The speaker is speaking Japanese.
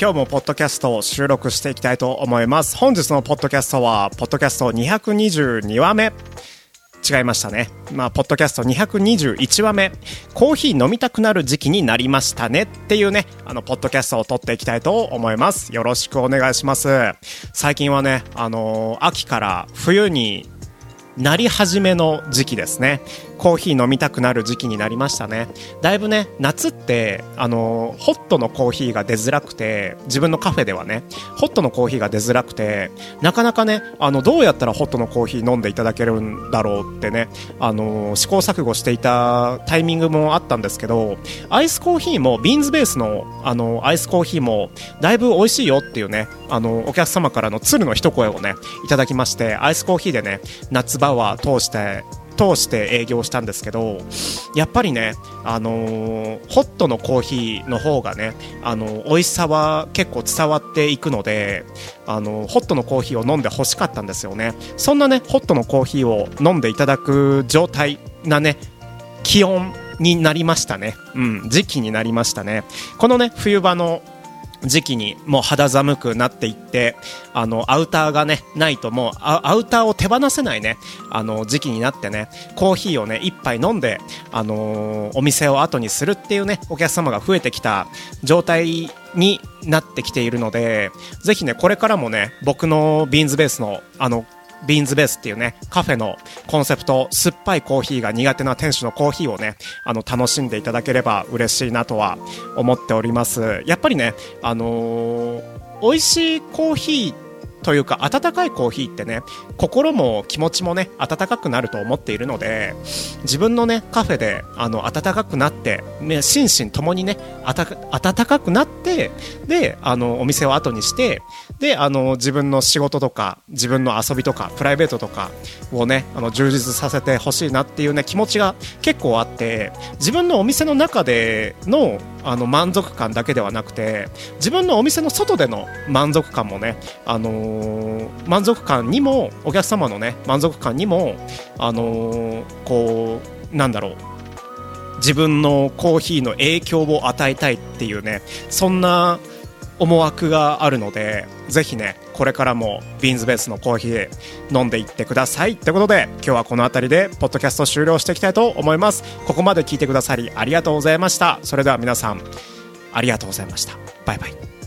今日もポッドキャストを収録していきたいと思います本日のポッドキャストはポッドキャスト222話目違いましたね。まあ、ポッドキャスト221話目、コーヒー飲みたくなる時期になりましたねっていうね、あの、ポッドキャストを撮っていきたいと思います。よろしくお願いします。最近はね、あのー、秋から冬になり始めの時期ですね。コーヒー飲みたくなる時期になりましたね。だいぶね夏ってあのホットのコーヒーが出づらくて自分のカフェではねホットのコーヒーが出づらくてなかなかねあのどうやったらホットのコーヒー飲んでいただけるんだろうってねあの試行錯誤していたタイミングもあったんですけどアイスコーヒーもビーンズベースのあのアイスコーヒーもだいぶ美味しいよっていうねあのお客様からの鶴の一声をねいただきましてアイスコーヒーでね夏場は通して通して営業したんですけどやっぱりね、あのー、ホットのコーヒーの方がね、あのー、美味しさは結構伝わっていくので、あのー、ホットのコーヒーを飲んで欲しかったんですよね。そんなねホットのコーヒーを飲んでいただく状態なね気温になりましたね、うん、時期になりましたね。このね冬場の時期にもう肌寒くなっていってあのアウターがねないともうアウターを手放せないねあの時期になってねコーヒーをね一杯飲んで、あのー、お店を後にするっていうねお客様が増えてきた状態になってきているのでぜひねこれからもね僕のビーンズベースのあのビーンズベースっていうね、カフェのコンセプト、酸っぱいコーヒーが苦手な店主のコーヒーをね、あの、楽しんでいただければ嬉しいなとは思っております。やっぱりね、あのー、美味しいコーヒーというか温かいコーヒーってね心も気持ちもね温かくなると思っているので自分のねカフェであの温かくなって、ね、心身ともにね温かくなってであのお店を後にしてであの自分の仕事とか自分の遊びとかプライベートとかをねあの充実させてほしいなっていうね気持ちが結構あって自分のお店の中でのあの満足感だけではなくて自分のお店の外での満足感もね、あのー、満足感にもお客様のね満足感にも、あのー、こうなんだろう自分のコーヒーの影響を与えたいっていうねそんな思惑があるのでぜひねこれからもビーンズベースのコーヒー飲んでいってください。ってことで今日はこの辺りでポッドキャスト終了していきたいと思います。ここまで聞いてくださりありがとうございました。それでは皆さんありがとうございました。バイバイ。